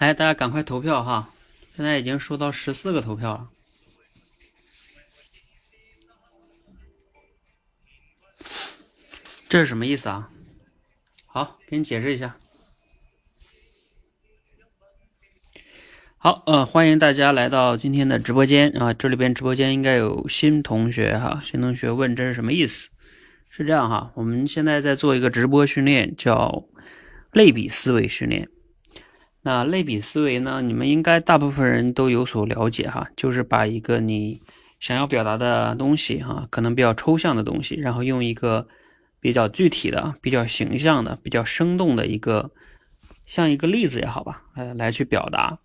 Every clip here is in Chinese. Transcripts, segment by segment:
来，大家赶快投票哈！现在已经收到十四个投票了，这是什么意思啊？好，给你解释一下。好，呃，欢迎大家来到今天的直播间啊！这里边直播间应该有新同学哈，新同学问这是什么意思？是这样哈，我们现在在做一个直播训练，叫类比思维训练。那类比思维呢，你们应该大部分人都有所了解哈，就是把一个你想要表达的东西哈，可能比较抽象的东西，然后用一个比较具体的、比较形象的、比较生动的一个，像一个例子也好吧，呃，来去表达。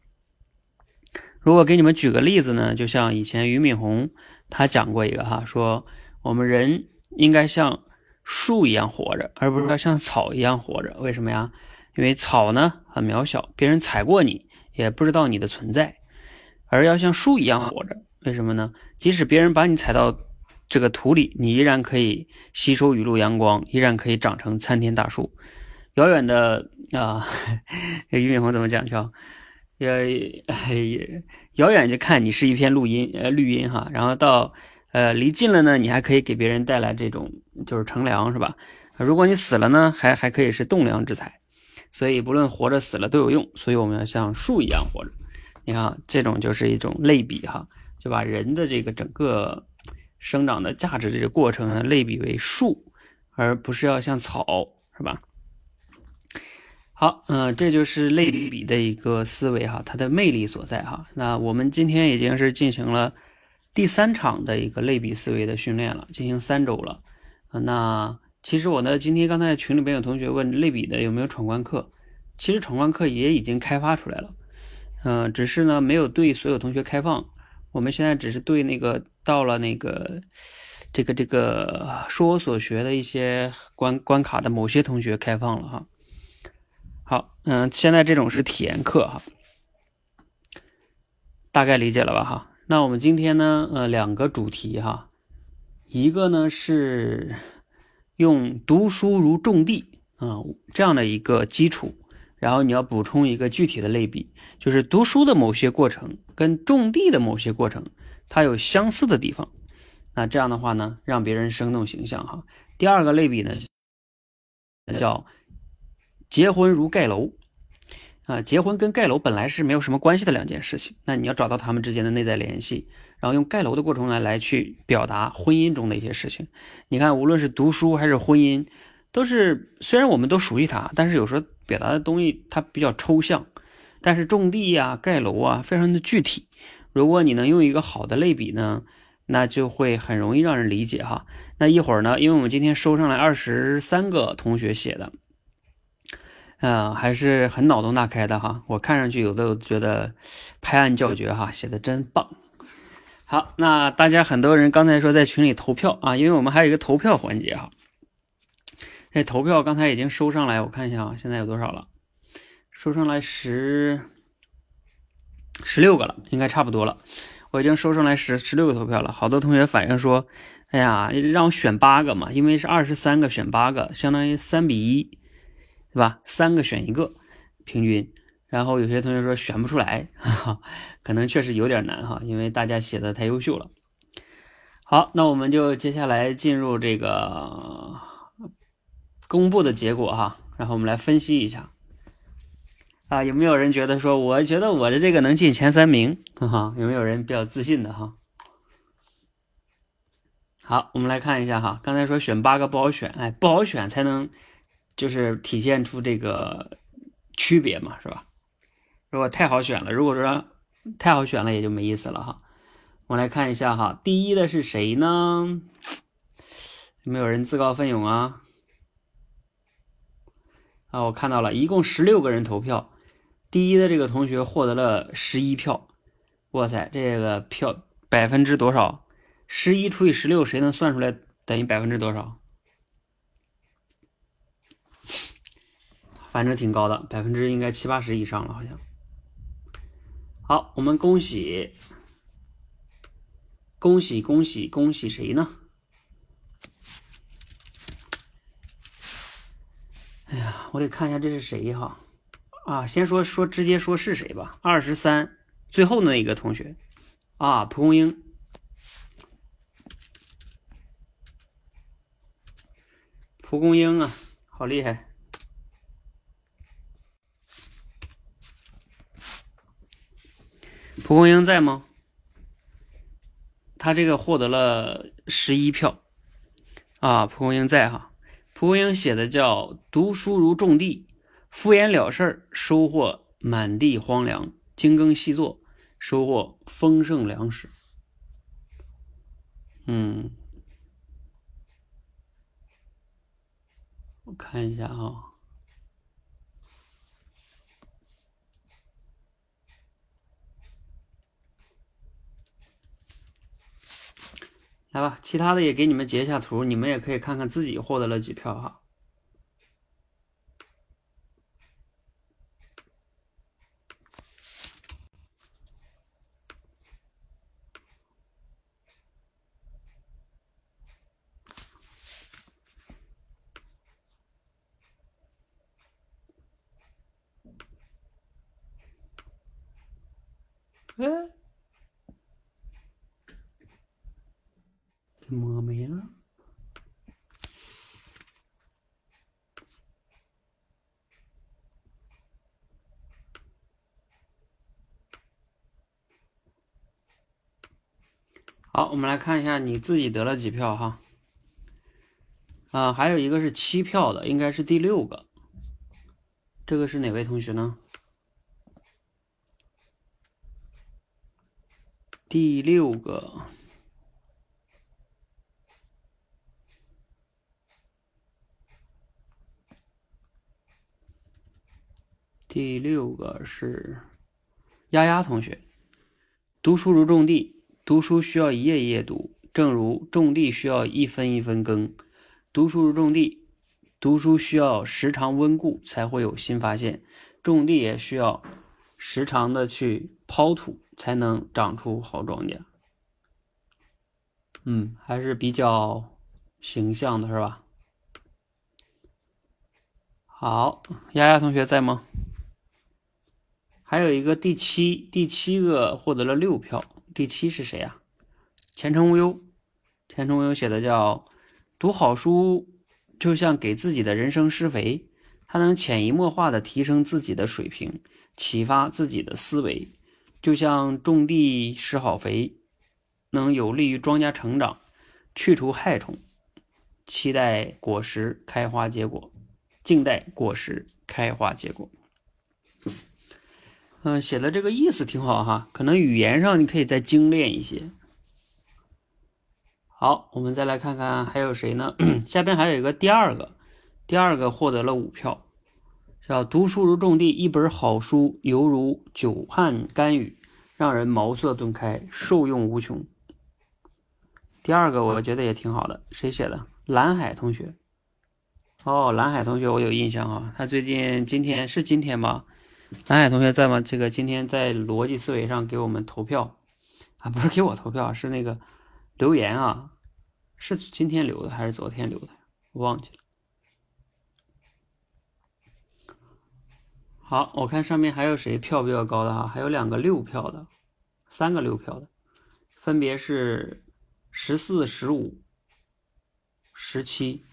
如果给你们举个例子呢，就像以前俞敏洪他讲过一个哈，说我们人应该像树一样活着，而不是要像草一样活着。为什么呀？因为草呢很渺小，别人踩过你也不知道你的存在，而要像树一样活着。为什么呢？即使别人把你踩到这个土里，你依然可以吸收雨露阳光，依然可以长成参天大树。遥远的啊，俞敏洪怎么讲？叫。也遥远就看你是一片录音呃绿荫哈，然后到呃离近了呢，你还可以给别人带来这种就是乘凉是吧？如果你死了呢，还还可以是栋梁之材，所以不论活着死了都有用，所以我们要像树一样活着。你看这种就是一种类比哈，就把人的这个整个生长的价值这个过程呢类比为树，而不是要像草是吧？好，嗯，这就是类比的一个思维哈，它的魅力所在哈。那我们今天已经是进行了第三场的一个类比思维的训练了，进行三周了。那其实我呢，今天刚才群里边有同学问类比的有没有闯关课，其实闯关课也已经开发出来了，嗯，只是呢没有对所有同学开放。我们现在只是对那个到了那个这个这个说我所学的一些关关卡的某些同学开放了哈。好，嗯，现在这种是体验课哈，大概理解了吧哈？那我们今天呢，呃，两个主题哈，一个呢是用读书如种地啊这样的一个基础，然后你要补充一个具体的类比，就是读书的某些过程跟种地的某些过程，它有相似的地方，那这样的话呢，让别人生动形象哈。第二个类比呢，叫。结婚如盖楼，啊，结婚跟盖楼本来是没有什么关系的两件事情。那你要找到他们之间的内在联系，然后用盖楼的过程来来去表达婚姻中的一些事情。你看，无论是读书还是婚姻，都是虽然我们都熟悉它，但是有时候表达的东西它比较抽象。但是种地呀、盖楼啊，非常的具体。如果你能用一个好的类比呢，那就会很容易让人理解哈。那一会儿呢，因为我们今天收上来二十三个同学写的。嗯，还是很脑洞大开的哈。我看上去有的觉得拍案叫绝哈，写的真棒。好，那大家很多人刚才说在群里投票啊，因为我们还有一个投票环节哈。这投票刚才已经收上来，我看一下啊，现在有多少了？收上来十十六个了，应该差不多了。我已经收上来十十六个投票了，好多同学反映说，哎呀，让我选八个嘛，因为是二十三个选八个，相当于三比一。对吧？三个选一个，平均。然后有些同学说选不出来，可能确实有点难哈，因为大家写的太优秀了。好，那我们就接下来进入这个公布的结果哈，然后我们来分析一下。啊，有没有人觉得说，我觉得我的这个能进前三名？哈哈，有没有人比较自信的哈？好，我们来看一下哈，刚才说选八个不好选，哎，不好选才能。就是体现出这个区别嘛，是吧？如果太好选了，如果说太好选了，也就没意思了哈。我来看一下哈，第一的是谁呢？有没有人自告奋勇啊？啊，我看到了，一共十六个人投票，第一的这个同学获得了十一票。哇塞，这个票百分之多少？十一除以十六，谁能算出来等于百分之多少？反正挺高的，百分之应该七八十以上了，好像。好，我们恭喜，恭喜恭喜恭喜谁呢？哎呀，我得看一下这是谁哈。啊，先说说直接说是谁吧。二十三，最后那一个同学啊，蒲公英，蒲公英啊，好厉害！蒲公英在吗？他这个获得了十一票啊，蒲公英在哈。蒲公英写的叫“读书如种地”。敷衍了事儿，收获满地荒凉；精耕细作，收获丰盛粮食。嗯，我看一下啊，来吧，其他的也给你们截一下图，你们也可以看看自己获得了几票哈。哎，摸没了。好，我们来看一下你自己得了几票哈。啊，还有一个是七票的，应该是第六个。这个是哪位同学呢？第六个，第六个是丫丫同学。读书如种地，读书需要一页一页读，正如种地需要一分一分耕。读书如种地，读书需要时常温故，才会有新发现。种地也需要时常的去刨土。才能长出好庄稼。嗯，还是比较形象的，是吧？好，丫丫同学在吗？还有一个第七，第七个获得了六票。第七是谁呀？前程无忧。前程无忧写的叫“读好书就像给自己的人生施肥，它能潜移默化的提升自己的水平，启发自己的思维。”就像种地施好肥，能有利于庄稼成长，去除害虫，期待果实开花结果，静待果实开花结果。嗯，写的这个意思挺好哈，可能语言上你可以再精炼一些。好，我们再来看看还有谁呢？下边还有一个第二个，第二个获得了五票。叫读书如种地，一本好书犹如久旱甘雨，让人茅塞顿开，受用无穷。第二个我觉得也挺好的，谁写的？蓝海同学。哦，蓝海同学我有印象啊，他最近今天是今天吗？蓝海同学在吗？这个今天在逻辑思维上给我们投票啊，不是给我投票，是那个留言啊，是今天留的还是昨天留的？我忘记了。好，我看上面还有谁票比较高的哈？还有两个六票的，三个六票的，分别是十四、十五、十七。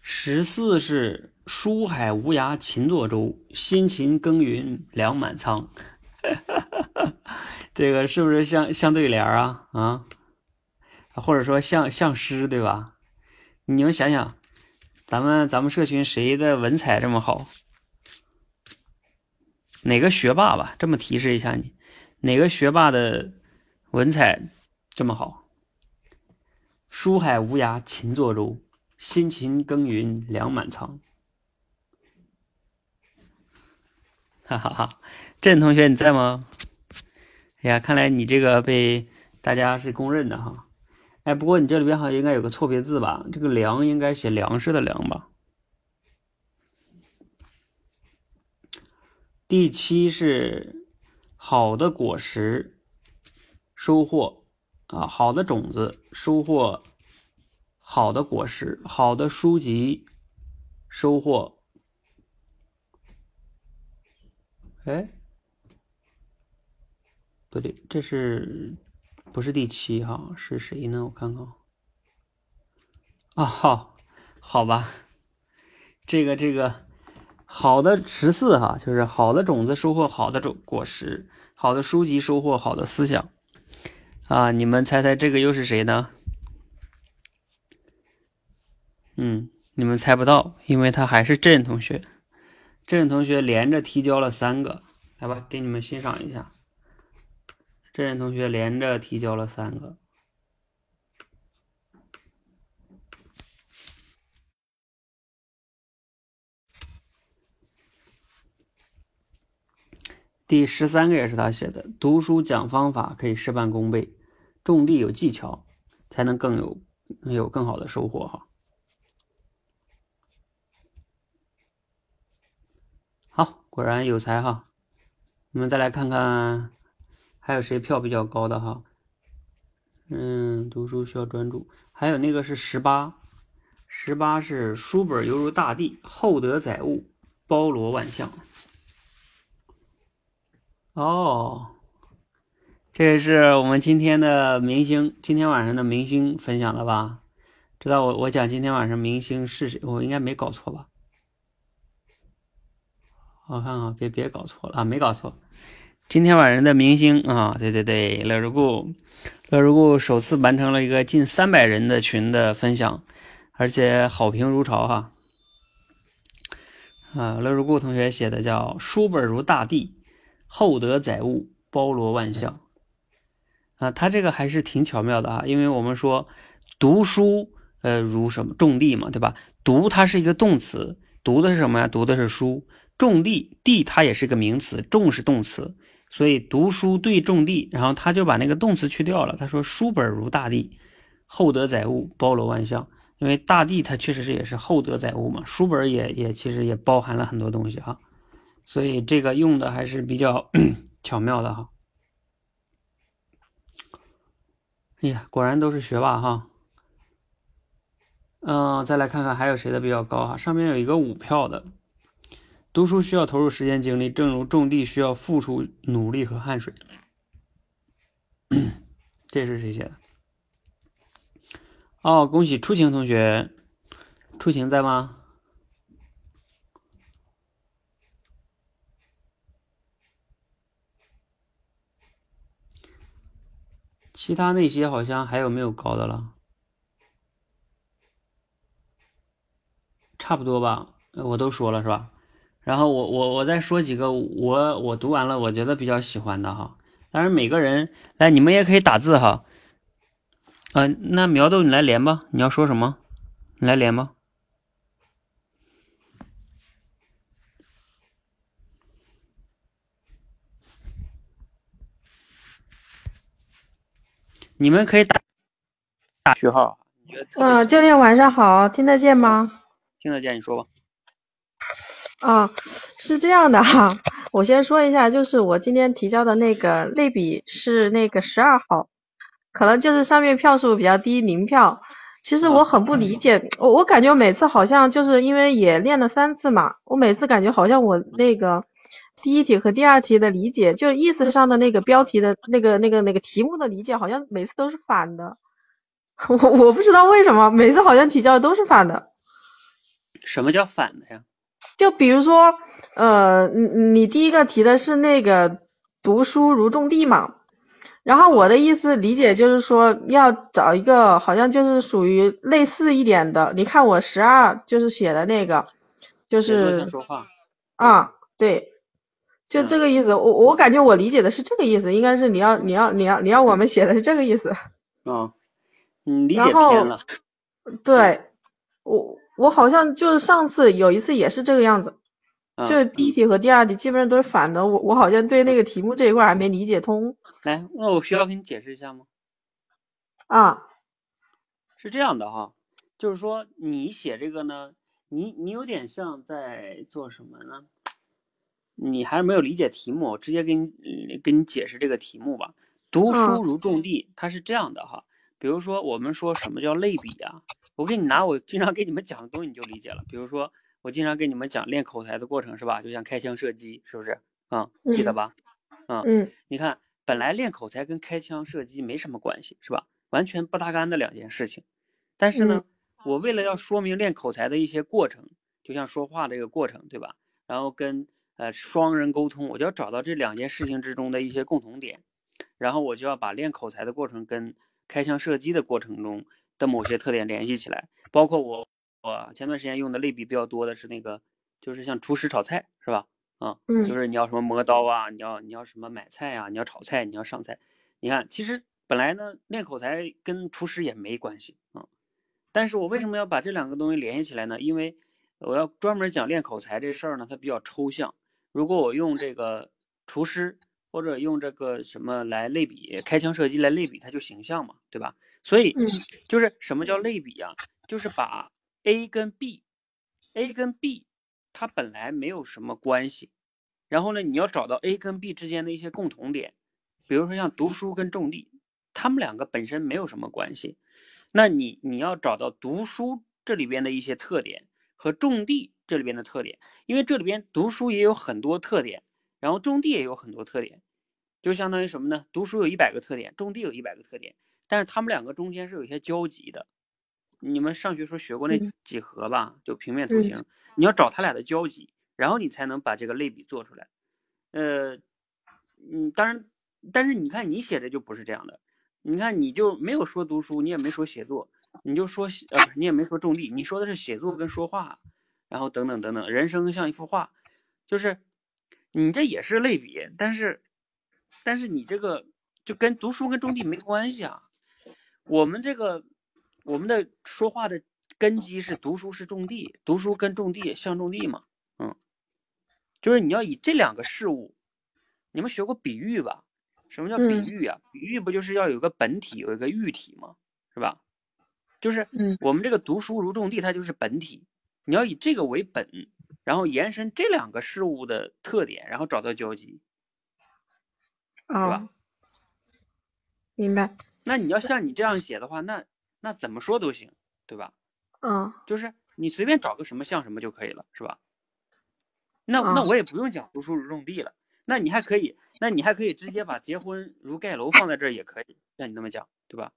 十四是书海无涯勤作舟，辛勤耕耘粮满仓。这个是不是像像对联啊？啊，或者说像像诗对吧？你们想想。咱们咱们社群谁的文采这么好？哪个学霸吧？这么提示一下你，哪个学霸的文采这么好？书海无涯勤作舟，辛勤耕耘粮满仓。哈哈哈！郑同学你在吗？哎呀，看来你这个被大家是公认的哈。哎，不过你这里边好像应该有个错别字吧？这个“粮”应该写粮食的“粮”吧？第七是好的果实收获啊，好的种子收获好的果实，好的书籍收获哎，不对，这是不是第七哈？是谁呢？我看看。啊，好，好吧，这个这个好的十四哈，就是好的种子收获好的种果实，好的书籍收获好的思想啊！你们猜猜这个又是谁呢？嗯，你们猜不到，因为他还是郑同学。郑同学连着提交了三个，来吧，给你们欣赏一下。郑同学连着提交了三个。第十三个也是他写的，读书讲方法可以事半功倍，种地有技巧才能更有有更好的收获哈。好，果然有才哈。我们再来看看还有谁票比较高的哈。嗯，读书需要专注，还有那个是十八，十八是书本犹如大地，厚德载物，包罗万象。哦，这是我们今天的明星，今天晚上的明星分享的吧？知道我我讲今天晚上明星是谁？我应该没搞错吧？我看看，别别搞错了啊，没搞错。今天晚上的明星啊，对对对，乐如故，乐如故首次完成了一个近三百人的群的分享，而且好评如潮哈。啊，乐如故同学写的叫“书本如大地”。厚德载物，包罗万象，啊，他这个还是挺巧妙的啊，因为我们说读书，呃，如什么种地嘛，对吧？读它是一个动词，读的是什么呀？读的是书。种地，地它也是个名词，种是动词，所以读书对种地，然后他就把那个动词去掉了，他说书本如大地，厚德载物，包罗万象。因为大地它确实是也是厚德载物嘛，书本也也其实也包含了很多东西哈。所以这个用的还是比较 巧妙的哈。哎呀，果然都是学霸哈。嗯，再来看看还有谁的比较高哈。上面有一个五票的，读书需要投入时间精力，正如种地需要付出努力和汗水。这是谁写的？哦，恭喜初晴同学，初晴在吗？其他那些好像还有没有高的了？差不多吧，我都说了是吧？然后我我我再说几个我我读完了我觉得比较喜欢的哈。当然每个人来你们也可以打字哈。嗯，那苗豆你来连吧，你要说什么？你来连吧。你们可以打打序号。嗯，教练晚上好，听得见吗？听得见，你说吧。啊，是这样的哈，我先说一下，就是我今天提交的那个类比是那个十二号，可能就是上面票数比较低，零票。其实我很不理解，我我感觉每次好像就是因为也练了三次嘛，我每次感觉好像我那个。第一题和第二题的理解，就意思上的那个标题的那个、那个、那个题目的理解，好像每次都是反的。我我不知道为什么，每次好像提交的都是反的。什么叫反的呀？就比如说，呃，你你第一个提的是那个读书如种地嘛，然后我的意思理解就是说要找一个好像就是属于类似一点的。你看我十二就是写的那个，就是说话啊，对。就这个意思，我我感觉我理解的是这个意思，应该是你要你要你要你要我们写的是这个意思。啊，你理解偏了。对，我我好像就是上次有一次也是这个样子，就是第一题和第二题基本上都是反的，我我好像对那个题目这一块还没理解通。来，那我需要给你解释一下吗？啊，是这样的哈，就是说你写这个呢，你你有点像在做什么呢？你还是没有理解题目，我直接给你给你解释这个题目吧。读书如种地，它是这样的哈。比如说，我们说什么叫类比啊？我给你拿我经常给你们讲的东西，你就理解了。比如说，我经常给你们讲练口才的过程，是吧？就像开枪射击，是不是啊，记得吧？啊，嗯你看，本来练口才跟开枪射击没什么关系，是吧？完全不搭干的两件事情。但是呢，我为了要说明练口才的一些过程，就像说话的一个过程，对吧？然后跟呃双人沟通，我就要找到这两件事情之中的一些共同点，然后我就要把练口才的过程跟开枪射击的过程中的某些特点联系起来。包括我我前段时间用的类比比较多的是那个，就是像厨师炒菜，是吧？啊，嗯就是你要什么磨刀啊，你要你要什么买菜啊，你要炒菜，你要上菜。你看，其实本来呢，练口才跟厨师也没关系啊。但是我为什么要把这两个东西联系起来呢？因为我要专门讲练口才这事儿呢，它比较抽象。如果我用这个厨师或者用这个什么来类比开枪射击来类比，它就形象嘛，对吧？所以嗯。就是什么叫类比啊、就是把 A 跟 B，A 跟 B 它本来没有什么关系，然后呢，你要找到 A 跟 B 之间的一些共同点，比如说像读书跟种地，他们两个本身没有什么关系，那你你要找到读书这里边的一些特点和种地这里边的特点，因为这里边读书也有很多特点，然后种地也有很多特点，就相当于什么呢？读书有一百个特点，种地有一百个特点，但是他们两个中间是有一些交集的。你们上学时候学过那嗯几何吧？就平面图形，你要找它俩的交集，然后你才能把这个类比做出来。呃，嗯，当然，但是你看你写的就不是这样的，你看你就没有说读书，你也没说写作，你就说写呃，你也没说种地，你说的是写作跟说话，然后等等等等，人生像一幅画，就是你这也是类比，但是但是你这个就跟读书跟种地没关系啊。我们这个我们的说话的根基是读书是种地，读书跟种地像种地嘛，嗯，就是你要以这两个事物，你们学过比喻吧？什么叫比嗯喻啊？比喻不就是要有个本体，有一个喻体吗？是吧？就是嗯我们这个读书如种地，它就是本体，你要以这个为本，然后延伸这两个事物的特点，然后找到交集。啊吧，明白，那你要像你这样写的话，那那怎么说都行，对吧？嗯就是你随便找个什么像什么就可以了，是吧？那啊那我也不用讲读书如种地了，那你还可以，那你还可以直接把结婚如盖楼放在这儿也可以，像你那么讲，对吧？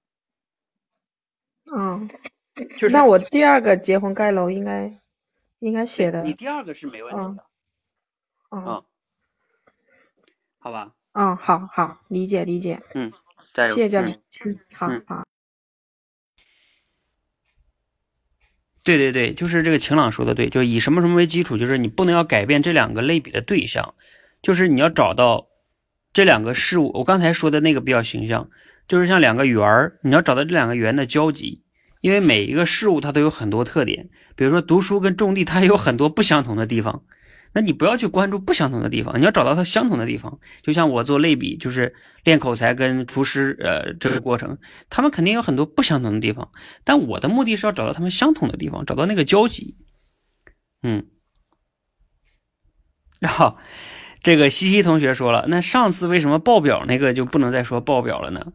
嗯，就是那我第二个结婚盖楼应该应该写的你，第二个是没问题的，嗯嗯好吧？嗯，好好理解理解，嗯，加油，嗯谢谢教练，嗯，好嗯好，对对对，就是这个晴朗说的对，就是以什么什么为基础，就是你不能要改变这两个类比的对象，就是你要找到这两个事物。我刚才说的那个比较形象，就是像两个圆儿，你要找到这两个圆的交集，因为每一个事物它都有很多特点，比如说读书跟种地，它有很多不相同的地方。那你不要去关注不相同的地方，你要找到它相同的地方。就像我做类比，就是练口才跟厨师，呃，这个过程，他们肯定有很多不相同的地方。但我的目的是要找到他们相同的地方，找到那个交集。嗯，然后这个西西同学说了，那上次为什么报表那个就不能再说报表了呢？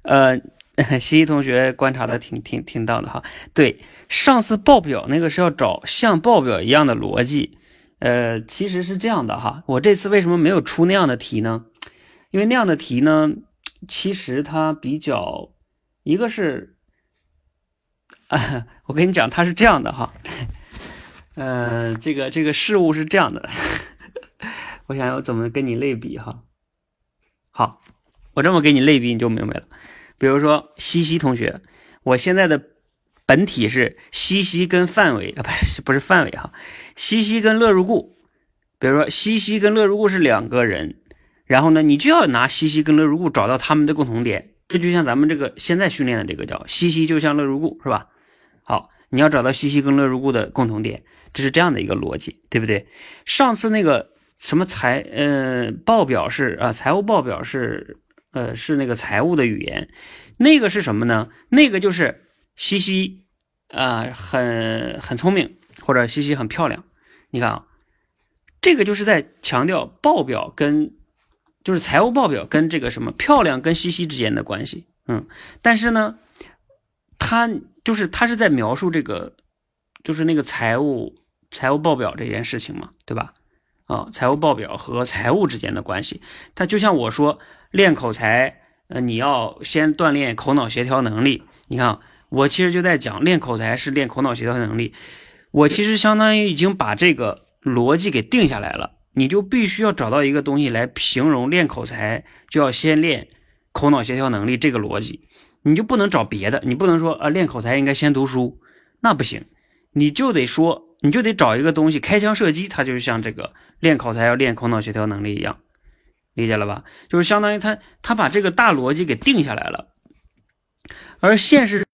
呃，西西同学观察的挺挺挺到的哈。对，上次报表那个是要找像报表一样的逻辑。呃，其实是这样的哈，我这次为什么没有出那样的题呢？因为那样的题呢，其实它比较，一个是，啊，我跟你讲，它是这样的哈，呃，这个这个事物是这样的，我想要怎么跟你类比哈？好，我这么给你类比你就明白了。比如说西西同学，我现在的本体是西西跟范伟啊，不是不是范伟哈，西西跟乐如故。比如说西西跟乐如故是两个人，然后呢，你就要拿西西跟乐如故找到他们的共同点。这就像咱们这个现在训练的这个叫西西就像乐如故是吧？好，你要找到西西跟乐如故的共同点，这是这样的一个逻辑，对不对？上次那个什么财呃报表是啊，财务报表是呃是那个财务的语言，那个是什么呢？那个就是西西啊、呃很很聪明，或者西西很漂亮。你看啊，这个就是在强调报表跟就是财务报表跟这个什么漂亮跟西西之间的关系。嗯，但是呢，他就是他是在描述这个就是那个财务财务报表这件事情嘛，对吧？啊，财务报表和财务之间的关系。它就像我说练口才，呃，你要先锻炼口脑协调能力。你看，我其实就在讲练口才是练口脑协调能力。我其实相当于已经把这个逻辑给定下来了。你就必须要找到一个东西来形容练口才，就要先练口脑协调能力这个逻辑。你就不能找别的，你不能说啊练口才应该先读书，那不行。你就得说，你就得找一个东西，开枪射击，它就像这个练口才要练口脑协调能力一样，理解了吧？就是相当于他他把这个大逻辑给定下来了。而现实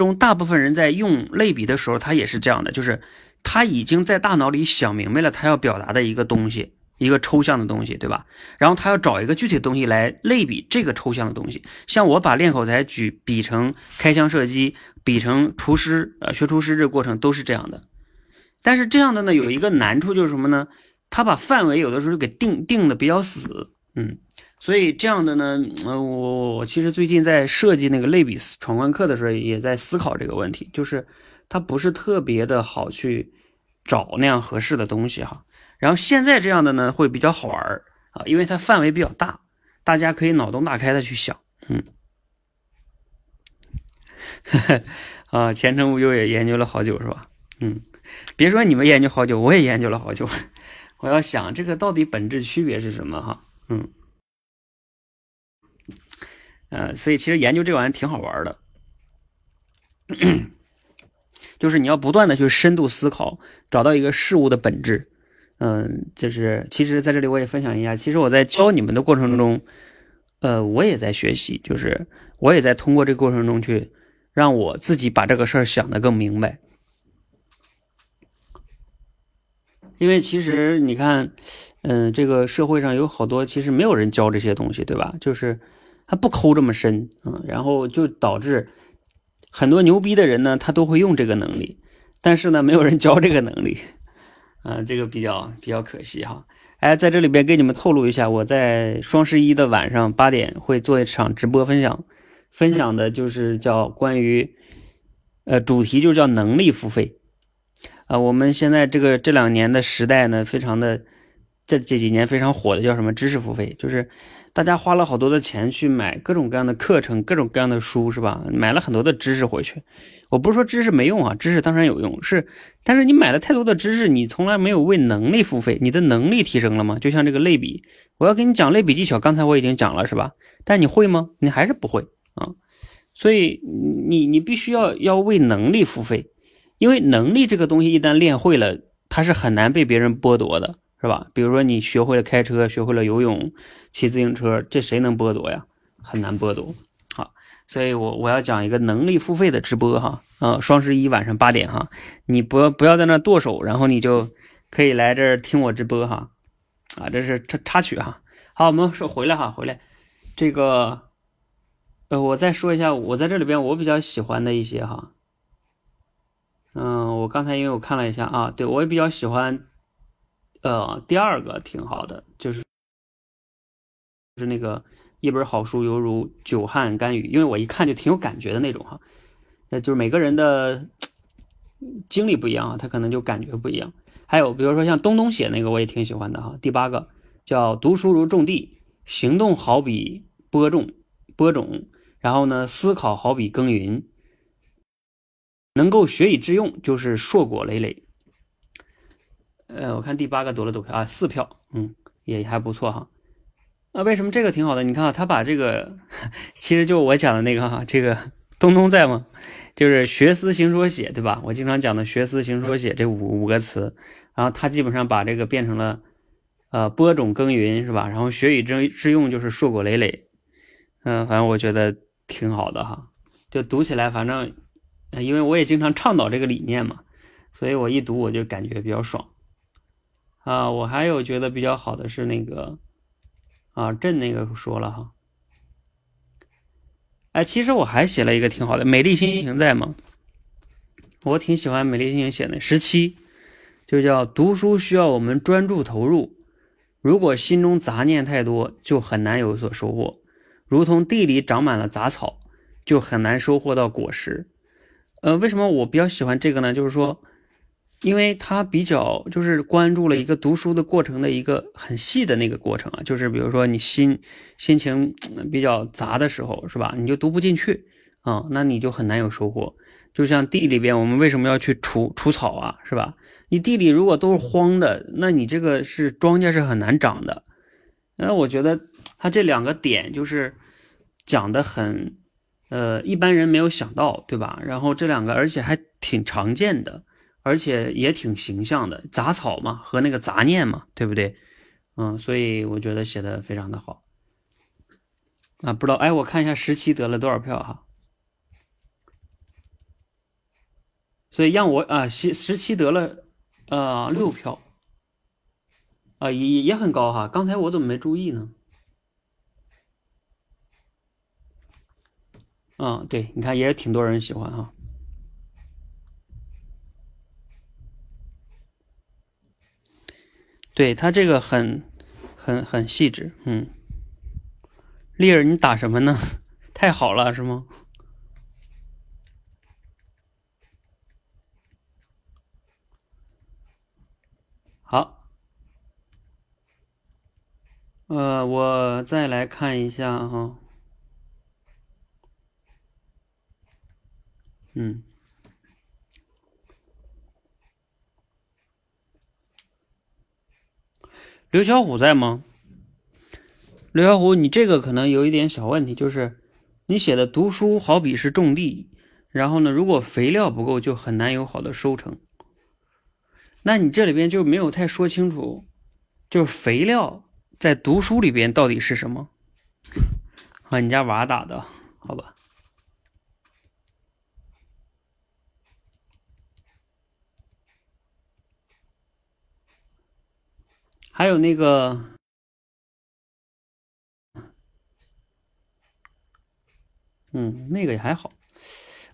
中，大部分人在用类比的时候，他也是这样的，就是他已经在大脑里想明白了他要表达的一个东西，一个抽象的东西，对吧？然后他要找一个具体的东西来类比这个抽象的东西。像我把练口才举比成开枪射击。比成厨师，呃，学厨师这个过程都是这样的，但是这样的呢，有一个难处就是什么呢？他把范围有的时候给定定的比较死，嗯，所以这样的呢，呃，我我其实最近在设计那个类比闯关课的时候，也在思考这个问题，就是它不是特别的好去找那样合适的东西哈。然后现在这样的呢，会比较好玩啊，因为它范围比较大，大家可以脑洞大开的去想，嗯。啊，前程无忧也研究了好久是吧？嗯，别说你们研究好久，我也研究了好久。我要想这个到底本质区别是什么哈？嗯，呃，所以其实研究这玩意儿挺好玩的，就是你要不断的去深度思考，找到一个事物的本质。嗯，就是其实在这里我也分享一下，其实我在教你们的过程中，呃，我也在学习，就是我也在通过这个过程中去。让我自己把这个事儿想得更明白，因为其实你看，嗯，这个社会上有好多其实没有人教这些东西，对吧？就是他不抠这么深啊，然后就导致很多牛逼的人呢，他都会用这个能力，但是呢，没有人教这个能力，啊，这个比较比较可惜哈。哎，在这里边给你们透露一下，我在双十一的晚上八点会做一场直播分享。分享的就是叫关于，呃，主题就叫能力付费，啊，我们现在这个这两年的时代呢，非常的，这这几年非常火的叫什么知识付费，就是大家花了好多的钱去买各种各样的课程，各种各样的书，是吧？买了很多的知识回去。我不是说知识没用啊，知识当然有用，是，但是你买了太多的知识，你从来没有为能力付费，你的能力提升了吗？就像这个类比，我要给你讲类比技巧，刚才我已经讲了，是吧？但你会吗？你还是不会。啊，所以你你必须要要为能力付费，因为能力这个东西一旦练会了，它是很难被别人剥夺的，是吧？比如说你学会了开车，学会了游泳，骑自行车，这谁能剥夺呀？很难剥夺。好，所以我我要讲一个能力付费的直播哈，呃，双十一晚上八点哈，你不要不要在那剁手，然后你就可以来这儿听我直播哈，啊，这是插插曲哈。好，我们说回来哈，回来这个。呃，我再说一下，我在这里边我比较喜欢的一些哈，嗯，我刚才因为我看了一下啊，对我也比较喜欢，呃，第二个挺好的，就是是那个一本好书犹如久旱甘雨，因为我一看就挺有感觉的那种哈，那就是每个人的经历不一样啊，他可能就感觉不一样。还有比如说像东东写那个，我也挺喜欢的哈，第八个叫读书如种地，行动好比播种，播种。然后呢，思考好比耕耘，能够学以致用，就是硕果累累。呃，我看第八个得了多少票啊？四票，嗯，也还不错哈。那为什么这个挺好的？你看，他把这个，其实就我讲的那个哈，这个东东在吗？就是学思行说写，对吧？我经常讲的学思行说写这五五个词，然后他基本上把这个变成了，呃，播种耕耘，是吧？然后学以致致用，就是硕果累累。嗯，反正我觉得。挺好的哈，就读起来，反正，因为我也经常倡导这个理念嘛，所以我一读我就感觉比较爽。啊，我还有觉得比较好的是那个，啊，朕那个说了哈，哎，其实我还写了一个挺好的，美丽心情在吗？我挺喜欢美丽心情写的十七，就叫读书需要我们专注投入，如果心中杂念太多，就很难有所收获。如同地里长满了杂草，就很难收获到果实。呃，为什么我比较喜欢这个呢？就是说，因为他比较就是关注了一个读书的过程的一个很细的那个过程啊，就是比如说你心心情比较杂的时候，是吧？你就读不进去啊，那你就很难有收获。就像地里边，我们为什么要去除除草啊，是吧？你地里如果都是荒的，那你这个是庄稼是很难长的。那我觉得他这两个点就是讲的很，呃，一般人没有想到，对吧？然后这两个而且还挺常见的。而且也挺形象的，杂草嘛和那个杂念嘛，对不对？嗯，所以我觉得写的非常的好。啊，不知道，哎，我看一下十七得了多少票哈。所以让我啊，十十七得了呃六票，啊也也很高哈。刚才我怎么没注意呢？嗯，对，你看也挺多人喜欢哈。对他这个很很很细致，嗯，丽儿，你打什么呢？太好了，是吗？好，呃，我再来看一下哈，嗯。刘小虎在吗？刘小虎，你这个可能有一点小问题，就是你写的读书好比是种地，然后呢，如果肥料不够，就很难有好的收成。那你这里边就没有太说清楚，就是肥料在读书里边到底是什么？啊，你家娃打的，好吧？还有那个，嗯，那个也还好。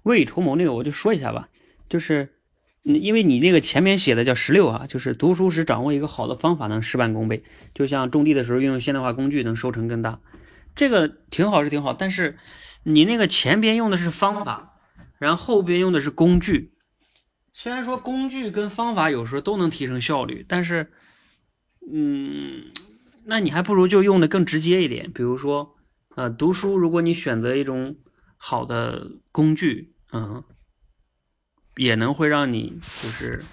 未雨绸缪那个我就说一下吧，就是，因为你那个前面写的叫十六啊，就是读书时掌握一个好的方法能事半功倍，就像种地的时候运用现代化工具能收成更大，这个挺好是挺好，但是你那个前边用的是方法，然后后边用的是工具，虽然说工具跟方法有时候都能提升效率，但是。嗯，那你还不如就用的更直接一点，比如说，呃，读书，如果你选择一种好的工具，嗯，也能会让你就是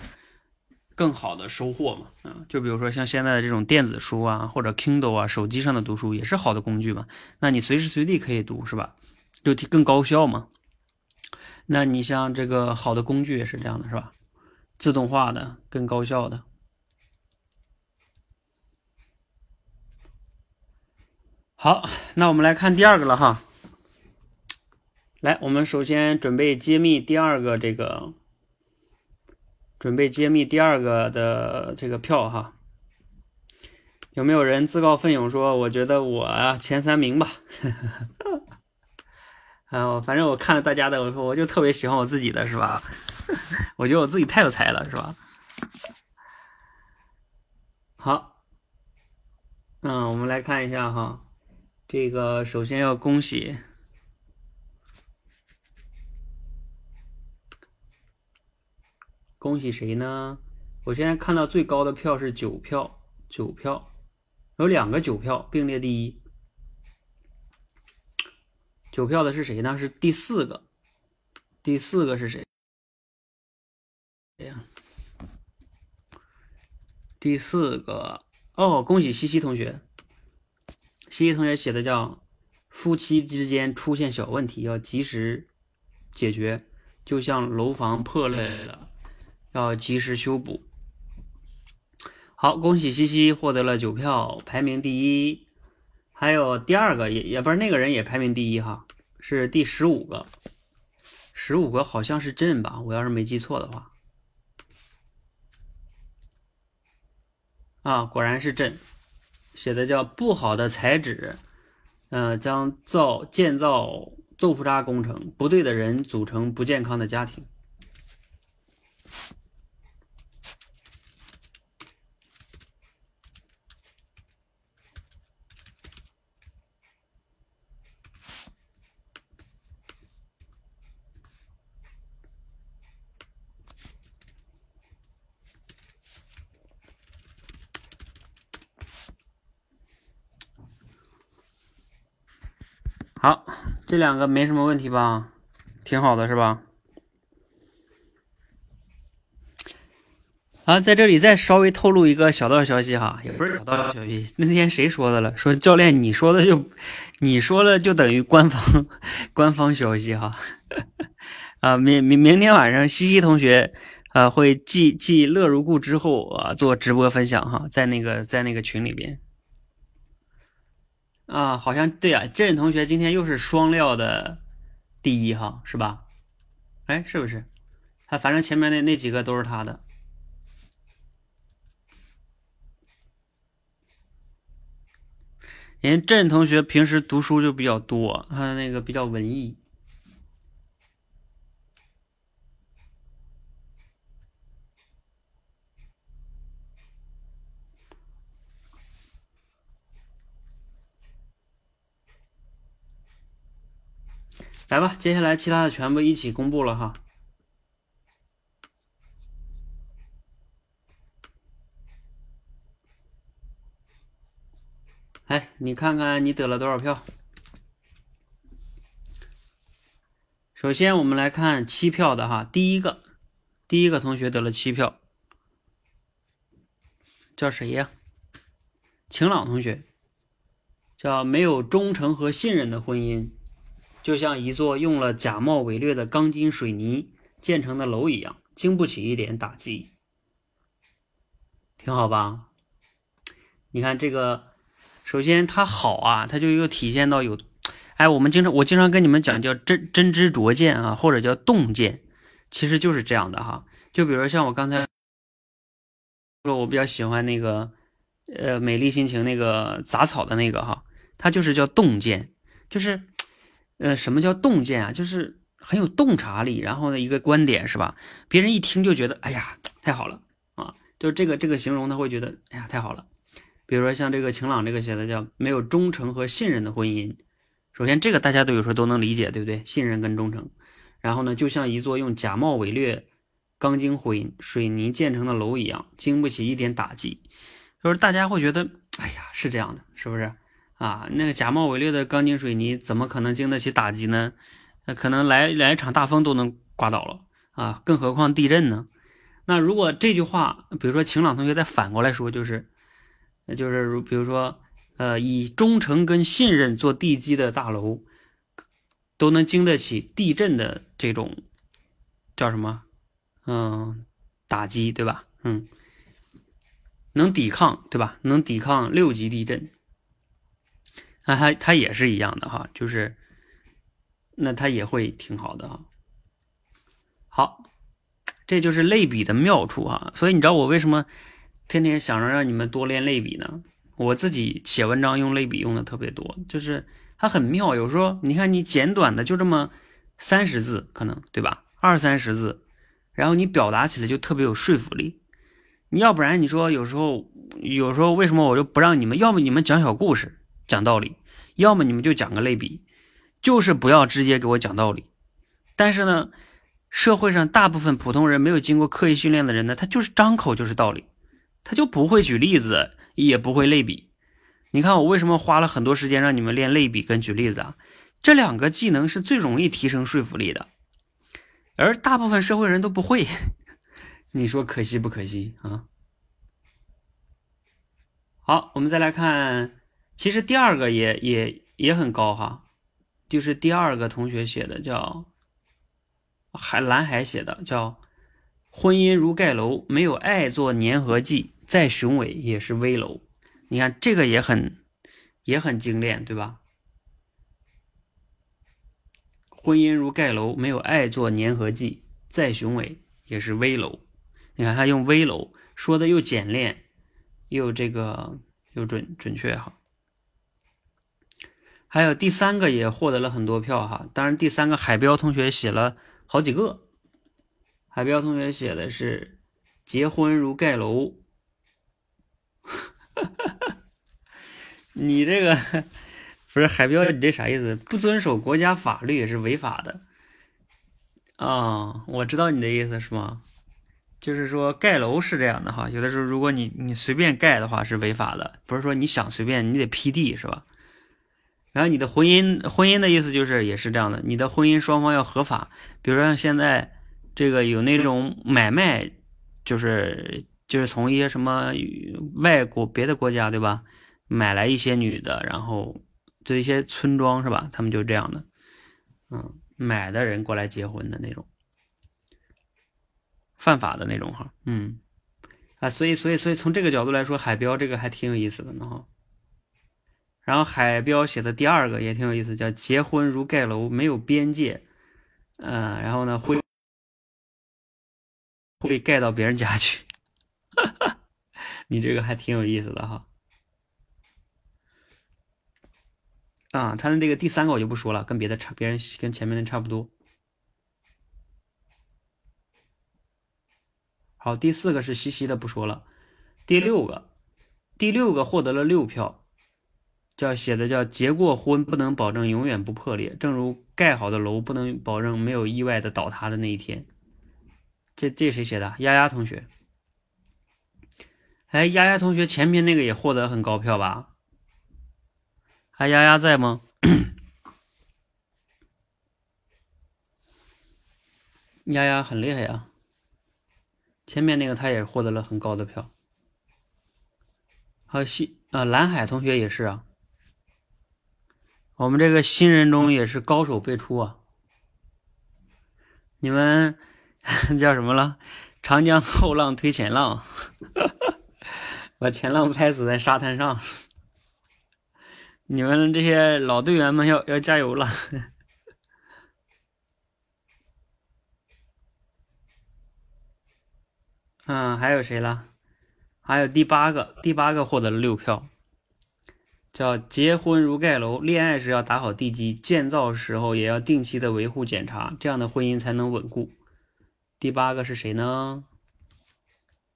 更好的收获嘛，嗯，就比如说像现在的这种电子书啊，或者 Kindle 啊，手机上的读书也是好的工具嘛，那你随时随地可以读，是吧？就更高效嘛。那你像这个好的工具也是这样的，是吧？自动化的，更高效的。好，那我们来看第二个了哈。来，我们首先准备揭秘第二个这个，准备揭秘第二个的这个票哈。有没有人自告奋勇说，我觉得我啊前三名吧？啊，反正我看了大家的，我说我就特别喜欢我自己的，是吧？我觉得我自己太有才了，是吧？好，嗯，我们来看一下哈。这个首先要恭喜，恭喜谁呢？我现在看到最高的票是九票，九票，有两个九票并列第一。九票的是谁呢？是第四个，第四个是谁？谁呀？第四个哦，恭喜西西同学。西西同学写的叫“夫妻之间出现小问题要及时解决，就像楼房破裂了要及时修补”。好，恭喜西西获得了九票，排名第一。还有第二个也也不是那个人也排名第一哈，是第十五个，十五个好像是朕吧，我要是没记错的话。啊，果然是朕。写的叫不好的材质，呃，将造建造豆腐渣工程，不对的人组成不健康的家庭。好，这两个没什么问题吧？挺好的是吧？啊，在这里再稍微透露一个小道消息哈，也不是小道消息，那天谁说的了？说教练你说的就，你说了就等于官方 官方消息哈。啊，明明明天晚上西西同学啊会继继乐如故之后啊做直播分享哈，在那个在那个群里边。啊，好像对啊，振同学今天又是双料的第一哈，是吧？哎，是不是？他反正前面那那几个都是他的。人振同学平时读书就比较多，他那个比较文艺。来吧，接下来其他的全部一起公布了哈。哎，你看看你得了多少票？首先我们来看七票的哈，第一个，第一个同学得了七票，叫谁呀？晴朗同学，叫没有忠诚和信任的婚姻，就像一座用了假冒伪劣的钢筋水泥建成的楼一样，经不起一点打击，挺好吧？你看这个。首先，它好啊，它就又体现到有，哎，我们经常我经常跟你们讲叫真真知灼见啊，或者叫洞见，其实就是这样的哈。就比如像我刚才说，我比较喜欢那个呃美丽心情那个杂草的那个哈，它就是叫洞见，就是呃什么叫洞见啊？就是很有洞察力，然后呢一个观点是吧？别人一听就觉得哎呀太好了啊，就这个这个形容他会觉得哎呀太好了。比如说像这个晴朗这个写的叫没有忠诚和信任的婚姻，首先这个大家都有时候都能理解，对不对？信任跟忠诚，然后呢，就像一座用假冒伪劣钢筋混水泥建成的楼一样，经不起一点打击。就是大家会觉得，哎呀，是这样的，是不是啊？那个假冒伪劣的钢筋水泥怎么可能经得起打击呢？那可能来来一场大风都能刮倒了啊，更何况地震呢？那如果这句话，比如说晴朗同学再反过来说，就是。就是如比如说，呃，以忠诚跟信任做地基的大楼，都能经得起地震的这种叫什么？嗯，打击对吧？嗯，能抵抗对吧？能抵抗六级地震，那它它也是一样的哈，就是那它也会挺好的哈。好，这就是类比的妙处哈。所以你知道我为什么？天天想着让你们多练类比呢，我自己写文章用类比用的特别多，就是它很妙。有时候你看你简短的就这么三十字，可能对吧？二三十字，然后你表达起来就特别有说服力。你要不然你说有时候有时候为什么我就不让你们？要么你们讲小故事讲道理，要么你们就讲个类比，就是不要直接给我讲道理。但是呢，社会上大部分普通人没有经过刻意训练的人呢，他就是张口就是道理。他就不会举例子，也不会类比。你看我为什么花了很多时间让你们练类比跟举例子啊？这两个技能是最容易提升说服力的，而大部分社会人都不会。你说可惜不可惜啊？好，我们再来看，其实第二个也也也很高哈，就是第二个同学写的叫海蓝海写的叫婚姻如盖楼，没有爱做粘合剂。再雄伟也是危楼，你看这个也很也很精炼，对吧？婚姻如盖楼，没有爱做粘合剂，再雄伟也是危楼。你看他用危楼说的又简练，又这个又准准确哈。还有第三个也获得了很多票哈，当然第三个海标同学写了好几个，海标同学写的是结婚如盖楼。你这个不是海标，你这啥意思？不遵守国家法律也是违法的啊！我知道你的意思是吗？就是说盖楼是这样的哈，有的时候如果你你随便盖的话是违法的，不是说你想随便你得批地是吧？然后你的婚姻，婚姻的意思就是也是这样的，你的婚姻双方要合法。比如说现在这个有那种买卖，就是就是从一些什么外国别的国家对吧，买来一些女的，然后就一些村庄是吧，他们就这样的，嗯，买的人过来结婚的那种，犯法的那种哈，嗯。啊，所以，所以，所以从这个角度来说，海标这个还挺有意思的呢哈。然后海标写的第二个也挺有意思，叫“结婚如盖楼，没有边界”。嗯，然后呢，会会盖到别人家去。你这个还挺有意思的哈。啊，他的那个第三个我就不说了，跟别的差，别人跟前面的差不多。好，第四个是西西的，不说了。第六个，第六个获得了六票，叫写的叫结过婚不能保证永远不破裂，正如盖好的楼不能保证没有意外的倒塌的那一天。这这谁写的？丫丫同学。哎，丫丫同学前面那个也获得很高票吧？哎丫丫在吗？丫丫很厉害呀。前面那个他也获得了很高的票，还有西啊蓝海同学也是啊，我们这个新人中也是高手辈出啊。你们 叫什么了？长江后浪推前浪，把前浪拍死在沙滩上。你们这些老队员们要要加油了。嗯，还有谁了？还有第八个，第八个获得了六票，叫结婚如盖楼，恋爱时要打好地基，建造时候也要定期的维护检查，这样的婚姻才能稳固。第八个是谁呢？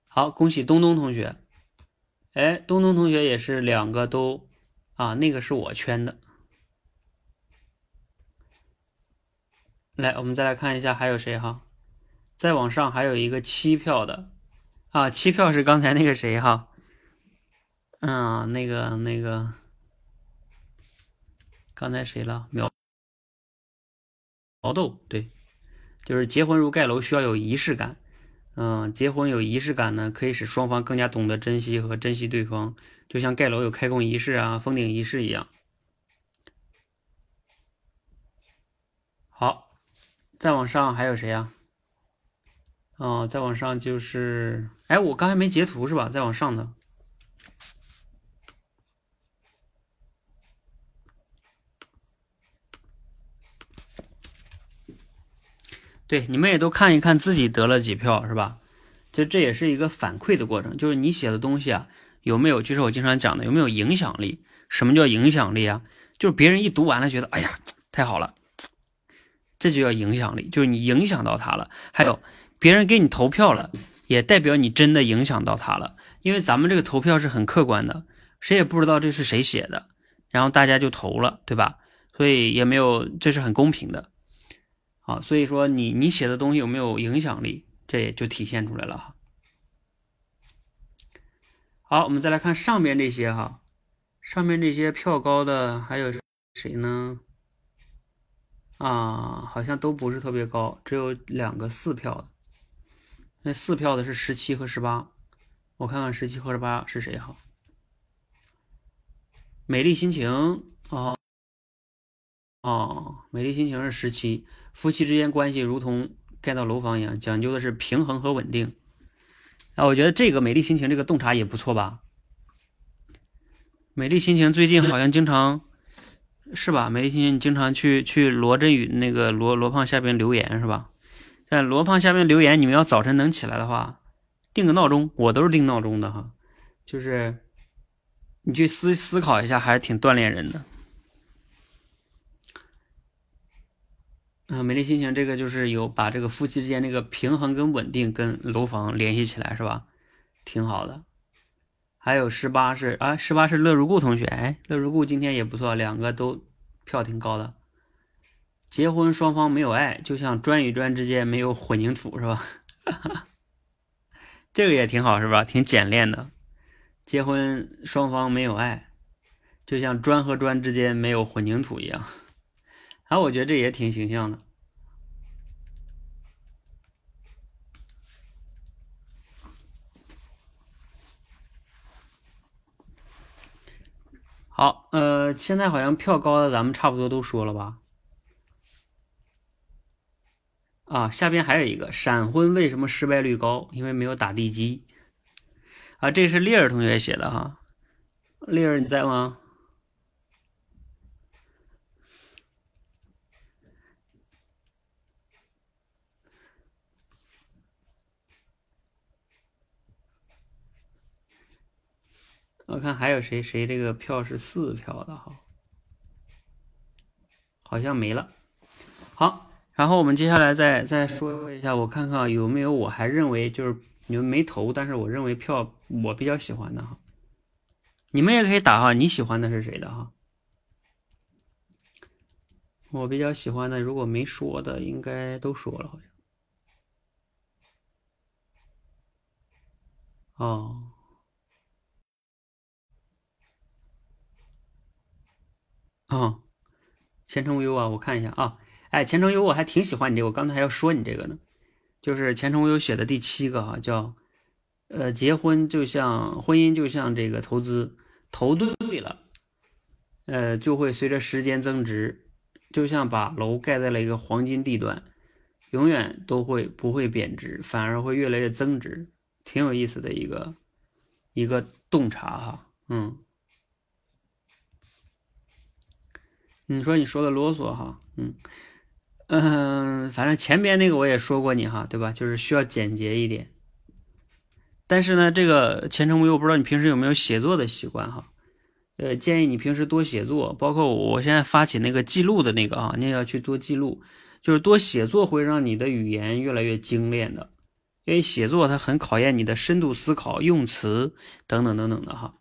好，恭喜东东同学。哎，东东同学也是两个都啊，那个是我圈的。来，我们再来看一下还有谁哈？再往上还有一个七票的。啊，七票是刚才那个谁哈，嗯，那个那个，刚才谁了？苗毛豆，对，就是结婚如盖楼，需要有仪式感。嗯，结婚有仪式感呢，可以使双方更加懂得珍惜和珍惜对方，就像盖楼有开工仪式啊、封顶仪式一样。好，再往上还有谁呀？哦，再往上就是，哎，我刚才没截图是吧？再往上的，对，你们也都看一看自己得了几票是吧？就这也是一个反馈的过程，就是你写的东西啊，有没有？就是我经常讲的，有没有影响力？什么叫影响力啊？就是别人一读完了，觉得哎呀，太好了，这就叫影响力，就是你影响到他了。还有。别人给你投票了，也代表你真的影响到他了。因为咱们这个投票是很客观的，谁也不知道这是谁写的，然后大家就投了，对吧？所以也没有，这是很公平的。好，所以说你你写的东西有没有影响力，这也就体现出来了哈。好，我们再来看上面这些哈，上面这些票高的还有谁呢？啊，好像都不是特别高，只有两个四票的。那四票的是十七和十八，我看看十七和十八是谁哈？美丽心情哦哦，美丽心情是十七。夫妻之间关系如同盖到楼房一样，讲究的是平衡和稳定。啊，我觉得这个美丽心情这个洞察也不错吧？美丽心情最近好像经常是吧？美丽心情你经常去去罗振宇那个罗罗胖下边留言是吧？在罗胖下面留言，你们要早晨能起来的话，定个闹钟，我都是定闹钟的哈。就是你去思思考一下，还是挺锻炼人的。嗯，美丽心情这个就是有把这个夫妻之间那个平衡跟稳定跟楼房联系起来，是吧？挺好的。还有十八是啊，十八是乐如故同学，哎，乐如故今天也不错，两个都票挺高的。结婚双方没有爱，就像砖与砖之间没有混凝土，是吧？这个也挺好，是吧？挺简练的。结婚双方没有爱，就像砖和砖之间没有混凝土一样。啊，我觉得这也挺形象的。好，呃，现在好像票高的咱们差不多都说了吧？啊，下边还有一个闪婚为什么失败率高？因为没有打地基。啊，这是丽儿同学写的哈，丽儿你在吗？我看还有谁谁这个票是四票的哈，好像没了。好，然后我们接下来再再说一下，我看看有没有我还认为就是你们没投，但是我认为票我比较喜欢的哈。你们也可以打哈，你喜欢的是谁的哈？我比较喜欢的，如果没说的，应该都说了好像。哦。啊，前程无忧啊，我看一下啊，哎，前程无忧我还挺喜欢你这个，我刚才还要说你这个呢，就是前程无忧写的第七个哈，叫呃，结婚就像婚姻就像这个投资，投对了，呃，就会随着时间增值，就像把楼盖在了一个黄金地段，永远都会不会贬值，反而会越来越增值，挺有意思的一个一个洞察哈，嗯。你说你说的啰嗦哈，嗯嗯，反正前边那个我也说过你哈，对吧？就是需要简洁一点。但是呢，这个前程无忧，不知道你平时有没有写作的习惯哈？呃，建议你平时多写作，包括我现在发起那个记录的那个啊，你也要去多记录，就是多写作会让你的语言越来越精炼的，因为写作它很考验你的深度思考、用词等等等等的哈。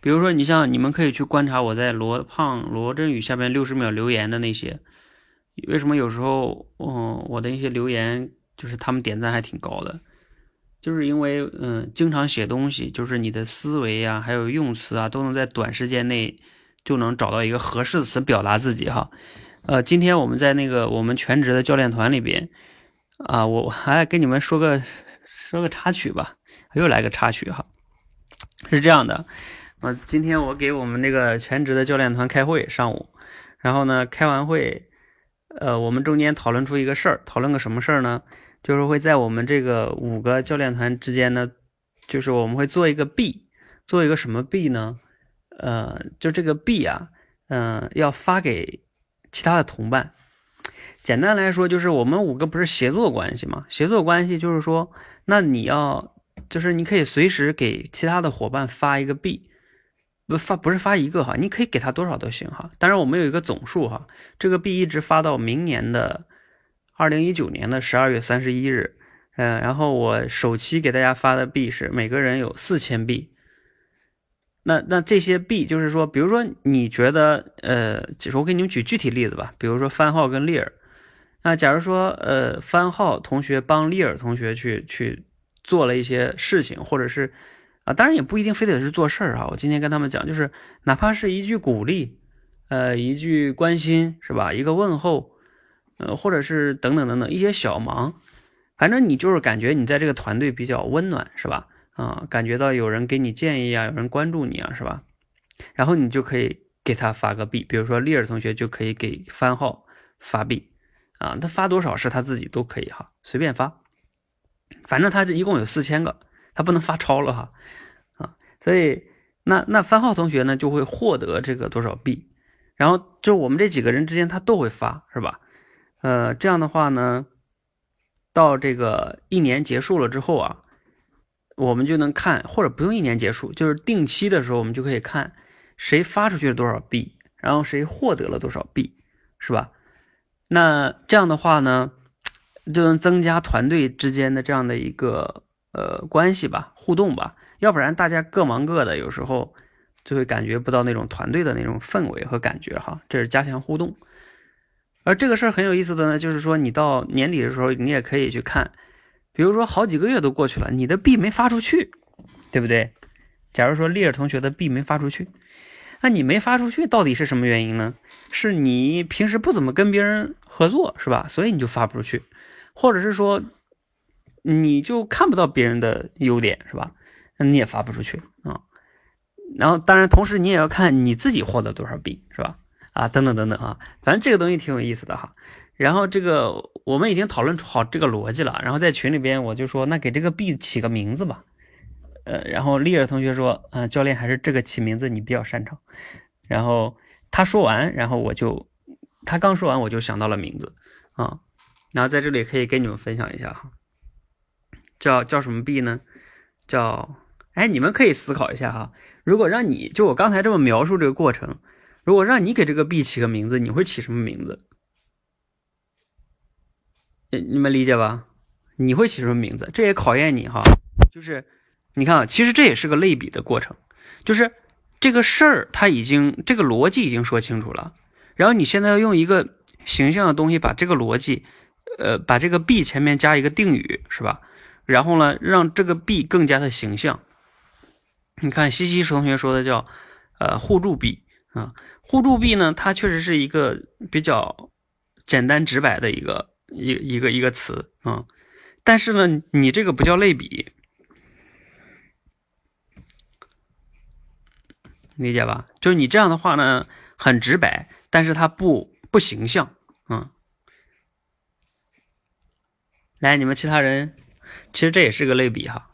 比如说，你像你们可以去观察我在罗胖罗振宇下面六十秒留言的那些，为什么有时候，嗯，我的一些留言就是他们点赞还挺高的，就是因为，嗯，经常写东西，就是你的思维呀，还有用词啊，都能在短时间内就能找到一个合适的词表达自己哈。呃，今天我们在那个我们全职的教练团里边，啊，我还给你们说个说个插曲吧，又来个插曲哈，是这样的。啊，今天我给我们那个全职的教练团开会上午，然后呢，开完会，呃，我们中间讨论出一个事儿，讨论个什么事儿呢？就是会在我们这个五个教练团之间呢，就是我们会做一个币，做一个什么币呢？呃，就这个币啊，嗯，要发给其他的同伴。简单来说，就是我们五个不是协作关系嘛？协作关系就是说，那你要，就是你可以随时给其他的伙伴发一个币。不发不是发一个哈，你可以给他多少都行哈。当然我们有一个总数哈，这个币一直发到明年的二零一九年的十二月三十一日。嗯，然后我首期给大家发的币是每个人有四千币。那那这些币就是说，比如说你觉得呃，就是我给你们举具体例子吧，比如说番号跟利尔。那假如说呃，番号同学帮利尔同学去去做了一些事情，或者是。啊，当然也不一定非得是做事儿啊。我今天跟他们讲，就是哪怕是一句鼓励，呃，一句关心，是吧？一个问候，呃，或者是等等等等一些小忙，反正你就是感觉你在这个团队比较温暖，是吧？啊，感觉到有人给你建议啊，有人关注你啊，是吧？然后你就可以给他发个币，比如说丽尔同学就可以给番号发币，啊，他发多少是他自己都可以哈，随便发，反正他这一共有四千个。他不能发超了哈，啊，所以那那三号同学呢就会获得这个多少币，然后就我们这几个人之间他都会发是吧？呃，这样的话呢，到这个一年结束了之后啊，我们就能看，或者不用一年结束，就是定期的时候我们就可以看谁发出去了多少币，然后谁获得了多少币，是吧？那这样的话呢，就能增加团队之间的这样的一个。呃，关系吧，互动吧，要不然大家各忙各的，有时候就会感觉不到那种团队的那种氛围和感觉哈。这是加强互动。而这个事儿很有意思的呢，就是说你到年底的时候，你也可以去看，比如说好几个月都过去了，你的币没发出去，对不对？假如说丽尔同学的币没发出去，那你没发出去，到底是什么原因呢？是你平时不怎么跟别人合作，是吧？所以你就发不出去，或者是说，你就看不到别人的优点，是吧？那你也发不出去啊。然后，当然，同时你也要看你自己获得多少币，是吧？啊，等等等等啊，反正这个东西挺有意思的哈。然后这个我们已经讨论好这个逻辑了。然后在群里边我就说，那给这个币起个名字吧。呃，然后丽尔同学说，啊，教练还是这个起名字你比较擅长。然后他说完，然后我就他刚说完我就想到了名字啊。然后在这里可以跟你们分享一下哈，叫叫什么币呢？叫哎，你们可以思考一下哈。如果让你就我刚才这么描述这个过程，如果让你给这个币起个名字，你会起什么名字？你们理解吧？你会起什么名字？这也考验你哈。就是你看啊，其实这也是个类比的过程。就是这个事儿，它已经这个逻辑已经说清楚了。然后你现在要用一个形象的东西把这个逻辑，呃，把这个币前面加一个定语，是吧？然后呢，让这个币更加的形象。你看西西同学说的叫呃互助币啊，互助币呢，它确实是一个比较简单直白的一个。一一个一个词啊，但是呢，你这个不叫类比，理解吧？就是你这样的话呢，很直白，但是它不不形象啊。来，你们其他人，其实这也是个类比哈。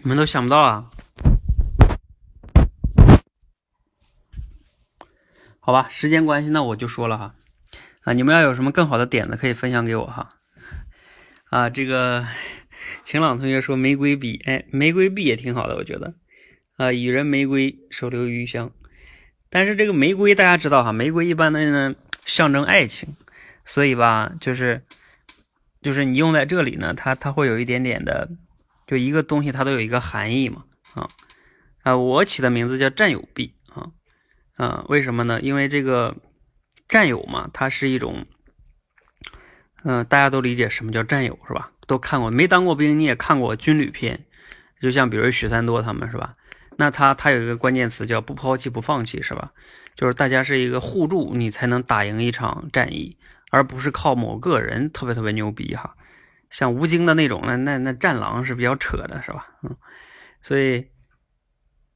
你们都想不到啊？好吧，时间关系，那我就说了哈。啊，你们要有什么更好的点子，可以分享给我哈。啊，这个晴朗同学说玫瑰币，哎，玫瑰币也挺好的，我觉得。啊，予人玫瑰，手留余香。但是这个玫瑰大家知道哈，玫瑰一般的呢象征爱情，所以吧，就是就是你用在这里呢，它它会有一点点的。就一个东西，它都有一个含义嘛，啊啊，我起的名字叫占有币啊啊，为什么呢？因为这个占有嘛，它是一种，嗯，大家都理解什么叫占有是吧？都看过，没当过兵你也看过军旅片，就像比如许三多他们是吧？那他他有一个关键词叫不抛弃不放弃是吧？就是大家是一个互助，你才能打赢一场战役，而不是靠某个人特别特别牛逼哈。像吴京的那种，那那那战狼是比较扯的，是吧？嗯，所以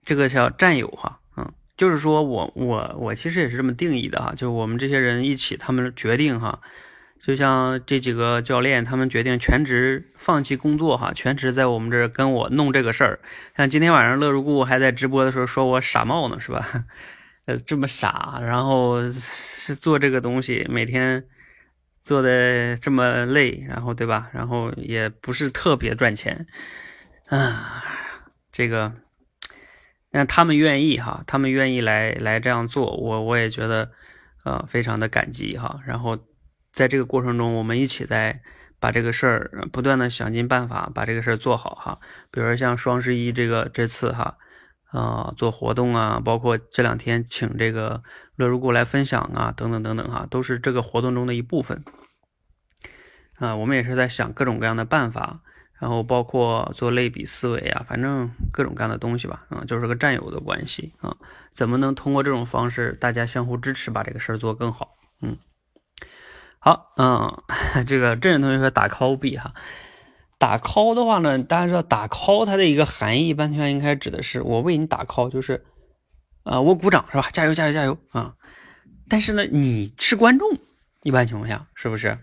这个叫战友哈，嗯，就是说我我我其实也是这么定义的哈，就是我们这些人一起，他们决定哈，就像这几个教练，他们决定全职放弃工作哈，全职在我们这跟我弄这个事儿。像今天晚上乐如故还在直播的时候说我傻帽呢，是吧？呃，这么傻，然后是做这个东西，每天。做的这么累，然后对吧？然后也不是特别赚钱，啊，这个，那他们愿意哈，他们愿意来来这样做，我我也觉得，呃，非常的感激哈。然后在这个过程中，我们一起在把这个事儿不断的想尽办法把这个事儿做好哈。比如说像双十一这个这次哈，啊，做活动啊，包括这两天请这个。乐如故来分享啊，等等等等哈，都是这个活动中的一部分啊。我们也是在想各种各样的办法，然后包括做类比思维啊，反正各种各样的东西吧，啊，就是个战友的关系啊。怎么能通过这种方式，大家相互支持，把这个事儿做更好？嗯，好，嗯，这个郑同学说打 call 币哈，打 call 的话呢，大家知道打 call 它的一个含义，一般情况应该指的是我为你打 call，就是。啊，我鼓掌是吧？加油，加油，加油啊！但是呢，你是观众，一般情况下是不是？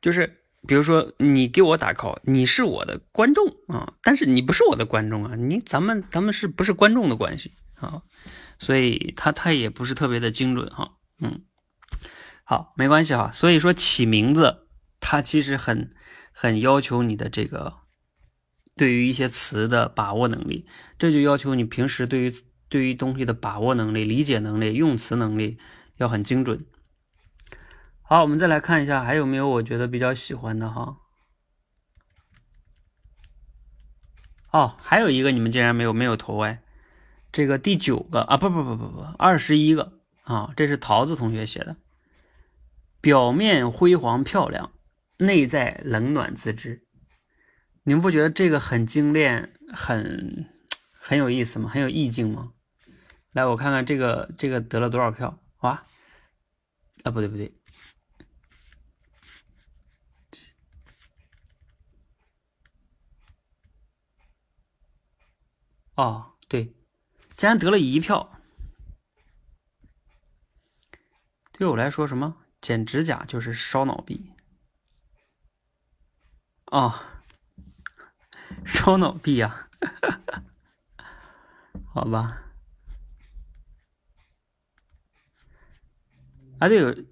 就是比如说你给我打 call，你是我的观众啊，但是你不是我的观众啊，你咱们咱们是不是观众的关系啊？所以他他也不是特别的精准哈，嗯，好，没关系哈。所以说起名字，它其实很很要求你的这个对于一些词的把握能力，这就要求你平时对于。对于东西的把握能力、理解能力、用词能力要很精准。好，我们再来看一下，还有没有我觉得比较喜欢的哈？哦，还有一个你们竟然没有没有投哎，这个第九个啊，不不不不不，二十一个啊，这是桃子同学写的，表面辉煌漂亮，内在冷暖自知。你们不觉得这个很精炼，很很有意思吗？很有意境吗？来，我看看这个这个得了多少票？哇，啊，不对不对，哦，对，竟然得了一票。对我来说，什么剪指甲就是烧脑币。哦。烧脑币呀，好吧。啊对，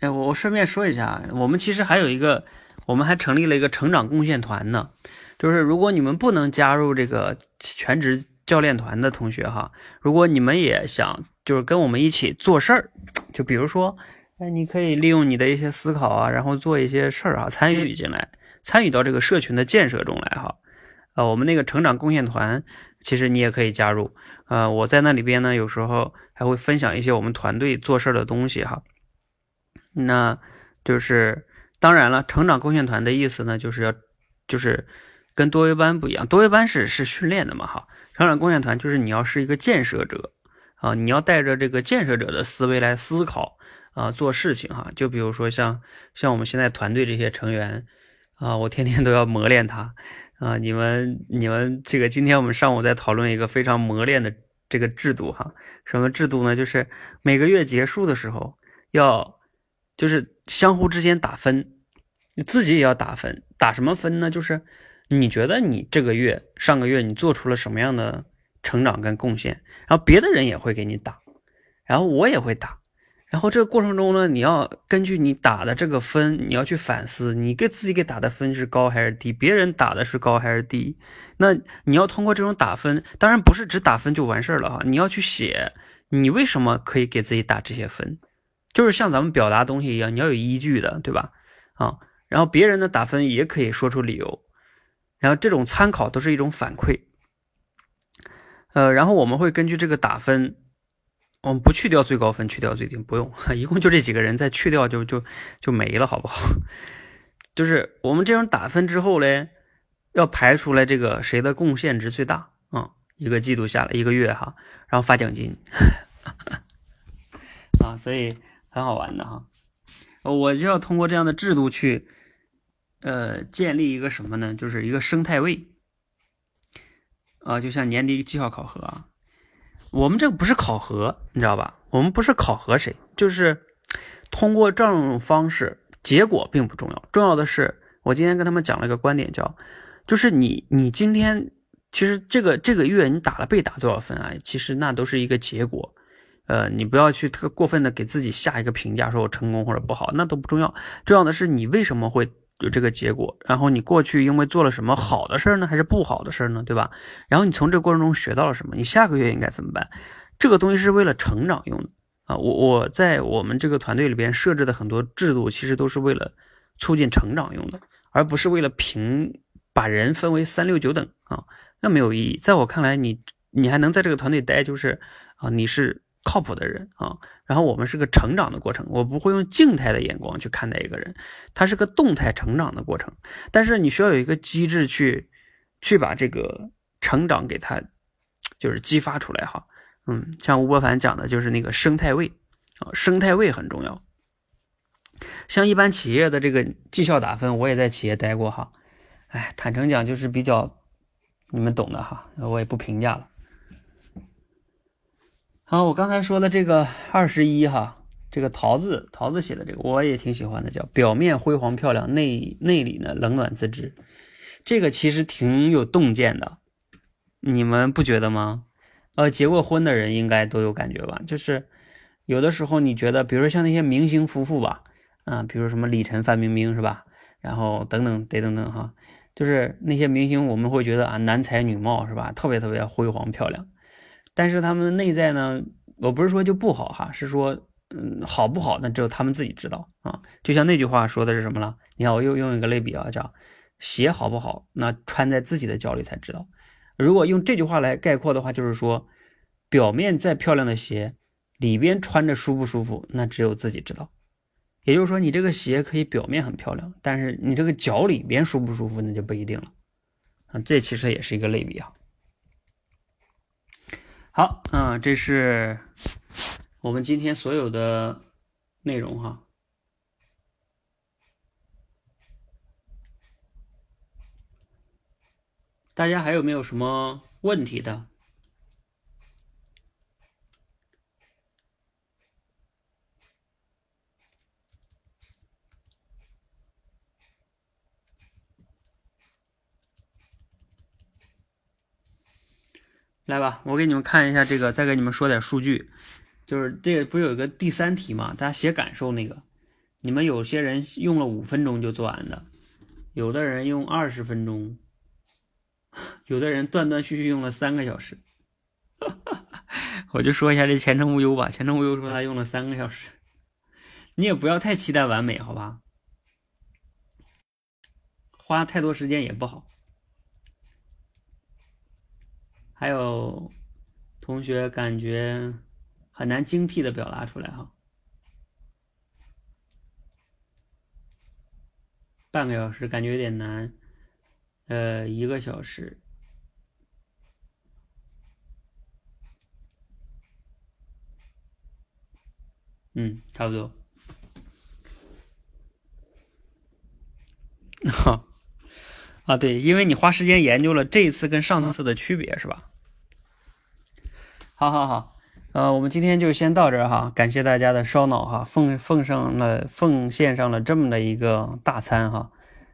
哎，我我顺便说一下，我们其实还有一个，我们还成立了一个成长贡献团呢。就是如果你们不能加入这个全职教练团的同学哈，如果你们也想就是跟我们一起做事儿，就比如说，哎，你可以利用你的一些思考啊，然后做一些事儿啊，参与进来。参与到这个社群的建设中来哈，呃，我们那个成长贡献团，其实你也可以加入，呃，我在那里边呢，有时候还会分享一些我们团队做事儿的东西哈。那就是当然了，成长贡献团的意思呢，就是要就是跟多维班不一样，多维班是是训练的嘛哈，成长贡献团就是你要是一个建设者啊，你要带着这个建设者的思维来思考啊，做事情哈，就比如说像像我们现在团队这些成员。啊，我天天都要磨练他，啊，你们你们这个今天我们上午在讨论一个非常磨练的这个制度哈，什么制度呢？就是每个月结束的时候要，就是相互之间打分，你自己也要打分，打什么分呢？就是你觉得你这个月上个月你做出了什么样的成长跟贡献，然后别的人也会给你打，然后我也会打。然后这个过程中呢，你要根据你打的这个分，你要去反思，你给自己给打的分是高还是低，别人打的是高还是低。那你要通过这种打分，当然不是只打分就完事儿了哈，你要去写你为什么可以给自己打这些分，就是像咱们表达东西一样，你要有依据的，对吧？啊，然后别人的打分也可以说出理由，然后这种参考都是一种反馈。呃，然后我们会根据这个打分。我们不去掉最高分，去掉最低，不用，一共就这几个人，再去掉就就就没了，好不好？就是我们这样打分之后嘞，要排出来这个谁的贡献值最大啊？一个季度下来，一个月哈，然后发奖金 啊，所以很好玩的哈。我就要通过这样的制度去，呃，建立一个什么呢？就是一个生态位啊，就像年底绩效考核啊。我们这不是考核，你知道吧？我们不是考核谁，就是通过这种方式，结果并不重要，重要的是我今天跟他们讲了一个观点，叫就是你你今天其实这个这个月你打了被打多少分啊？其实那都是一个结果，呃，你不要去特过分的给自己下一个评价，说我成功或者不好，那都不重要，重要的是你为什么会。有这个结果，然后你过去因为做了什么好的事儿呢，还是不好的事儿呢，对吧？然后你从这个过程中学到了什么？你下个月应该怎么办？这个东西是为了成长用的啊！我我在我们这个团队里边设置的很多制度，其实都是为了促进成长用的，而不是为了评把人分为三六九等啊，那没有意义。在我看来，你你还能在这个团队待，就是啊，你是。靠谱的人啊，然后我们是个成长的过程，我不会用静态的眼光去看待一个人，他是个动态成长的过程。但是你需要有一个机制去，去把这个成长给他，就是激发出来哈。嗯，像吴伯凡讲的就是那个生态位啊，生态位很重要。像一般企业的这个绩效打分，我也在企业待过哈。哎，坦诚讲就是比较，你们懂的哈，我也不评价了。好，我刚才说的这个二十一哈，这个桃子桃子写的这个我也挺喜欢的，叫表面辉煌漂亮，内内里呢冷暖自知。这个其实挺有洞见的，你们不觉得吗？呃，结过婚的人应该都有感觉吧？就是有的时候你觉得，比如说像那些明星夫妇吧，啊，比如什么李晨、范冰冰是吧？然后等等得等等哈，就是那些明星，我们会觉得啊，男才女貌是吧？特别特别辉煌漂亮。但是他们的内在呢，我不是说就不好哈，是说，嗯，好不好那只有他们自己知道啊。就像那句话说的是什么了？你看我又用一个类比啊，叫鞋好不好，那穿在自己的脚里才知道。如果用这句话来概括的话，就是说，表面再漂亮的鞋，里边穿着舒不舒服，那只有自己知道。也就是说，你这个鞋可以表面很漂亮，但是你这个脚里边舒不舒服，那就不一定了。啊，这其实也是一个类比啊。好，啊，这是我们今天所有的内容哈。大家还有没有什么问题的？来吧，我给你们看一下这个，再给你们说点数据。就是这个不是有一个第三题嘛？大家写感受那个，你们有些人用了五分钟就做完的，有的人用二十分钟，有的人断断续续用了三个小时。我就说一下这前程无忧吧。前程无忧说他用了三个小时，你也不要太期待完美，好吧？花太多时间也不好。还有同学感觉很难精辟的表达出来哈，半个小时感觉有点难，呃，一个小时，嗯，差不多，哈，啊对，因为你花时间研究了这一次跟上次的区别是吧？好好好，呃，我们今天就先到这儿哈，感谢大家的烧脑哈，奉奉上了奉献上了这么的一个大餐哈，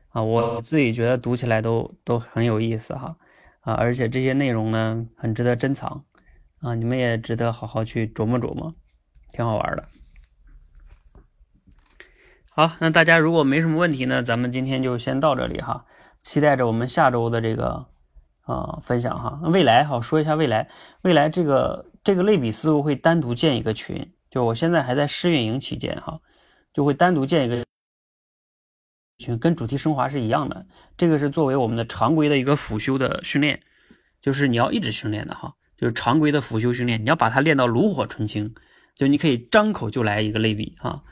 啊，我自己觉得读起来都都很有意思哈，啊，而且这些内容呢很值得珍藏啊，你们也值得好好去琢磨琢磨，挺好玩的。好，那大家如果没什么问题呢，咱们今天就先到这里哈，期待着我们下周的这个。啊，分享哈，未来好说一下未来，未来这个这个类比思路会单独建一个群，就我现在还在试运营期间哈，就会单独建一个群，跟主题升华是一样的，这个是作为我们的常规的一个辅修的训练，就是你要一直训练的哈，就是常规的辅修训练，你要把它练到炉火纯青，就你可以张口就来一个类比哈，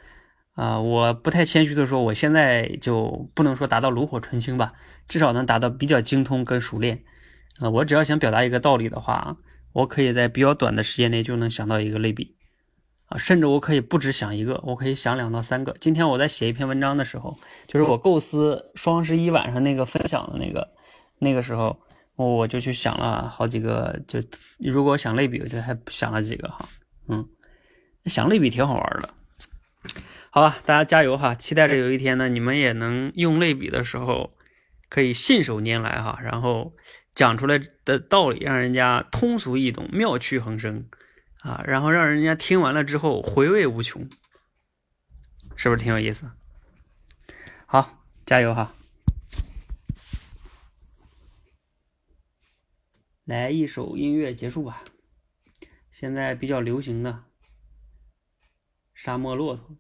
啊，我不太谦虚的说，我现在就不能说达到炉火纯青吧，至少能达到比较精通跟熟练。啊，我只要想表达一个道理的话，我可以在比较短的时间内就能想到一个类比，啊，甚至我可以不止想一个，我可以想两到三个。今天我在写一篇文章的时候，就是我构思双十一晚上那个分享的那个那个时候，我就去想了好几个。就如果想类比，我就还想了几个哈，嗯，想类比挺好玩的。好吧，大家加油哈！期待着有一天呢，你们也能用类比的时候可以信手拈来哈，然后。讲出来的道理让人家通俗易懂、妙趣横生啊，然后让人家听完了之后回味无穷，是不是挺有意思？好，加油哈！来一首音乐结束吧，现在比较流行的《沙漠骆驼》。